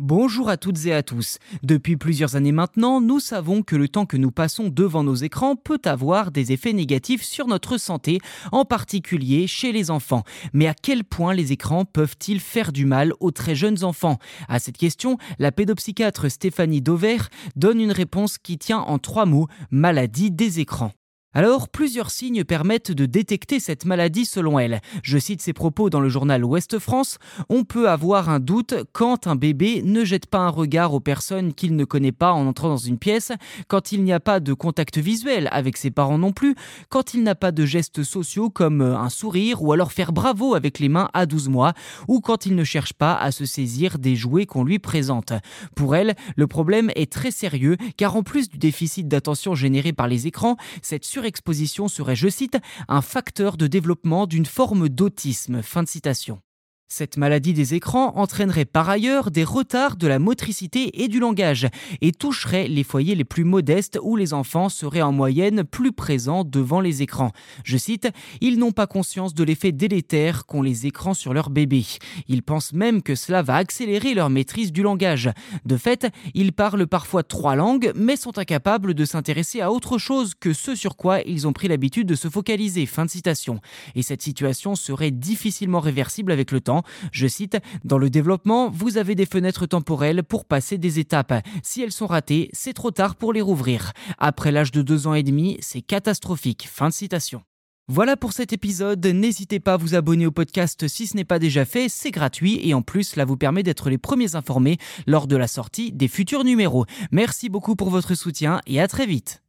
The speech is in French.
Bonjour à toutes et à tous. Depuis plusieurs années maintenant, nous savons que le temps que nous passons devant nos écrans peut avoir des effets négatifs sur notre santé, en particulier chez les enfants. Mais à quel point les écrans peuvent-ils faire du mal aux très jeunes enfants? À cette question, la pédopsychiatre Stéphanie Dover donne une réponse qui tient en trois mots maladie des écrans. Alors, plusieurs signes permettent de détecter cette maladie selon elle. Je cite ses propos dans le journal Ouest France. On peut avoir un doute quand un bébé ne jette pas un regard aux personnes qu'il ne connaît pas en entrant dans une pièce, quand il n'y a pas de contact visuel avec ses parents non plus, quand il n'a pas de gestes sociaux comme un sourire ou alors faire bravo avec les mains à 12 mois, ou quand il ne cherche pas à se saisir des jouets qu'on lui présente. Pour elle, le problème est très sérieux car en plus du déficit d'attention généré par les écrans, cette sur exposition serait, je cite, un facteur de développement d'une forme d'autisme. Fin de citation. Cette maladie des écrans entraînerait par ailleurs des retards de la motricité et du langage et toucherait les foyers les plus modestes où les enfants seraient en moyenne plus présents devant les écrans. Je cite, Ils n'ont pas conscience de l'effet délétère qu'ont les écrans sur leur bébé. Ils pensent même que cela va accélérer leur maîtrise du langage. De fait, ils parlent parfois trois langues mais sont incapables de s'intéresser à autre chose que ce sur quoi ils ont pris l'habitude de se focaliser. Fin de citation. Et cette situation serait difficilement réversible avec le temps je cite, Dans le développement, vous avez des fenêtres temporelles pour passer des étapes. Si elles sont ratées, c'est trop tard pour les rouvrir. Après l'âge de deux ans et demi, c'est catastrophique. Fin de citation. Voilà pour cet épisode, n'hésitez pas à vous abonner au podcast si ce n'est pas déjà fait, c'est gratuit et en plus cela vous permet d'être les premiers informés lors de la sortie des futurs numéros. Merci beaucoup pour votre soutien et à très vite.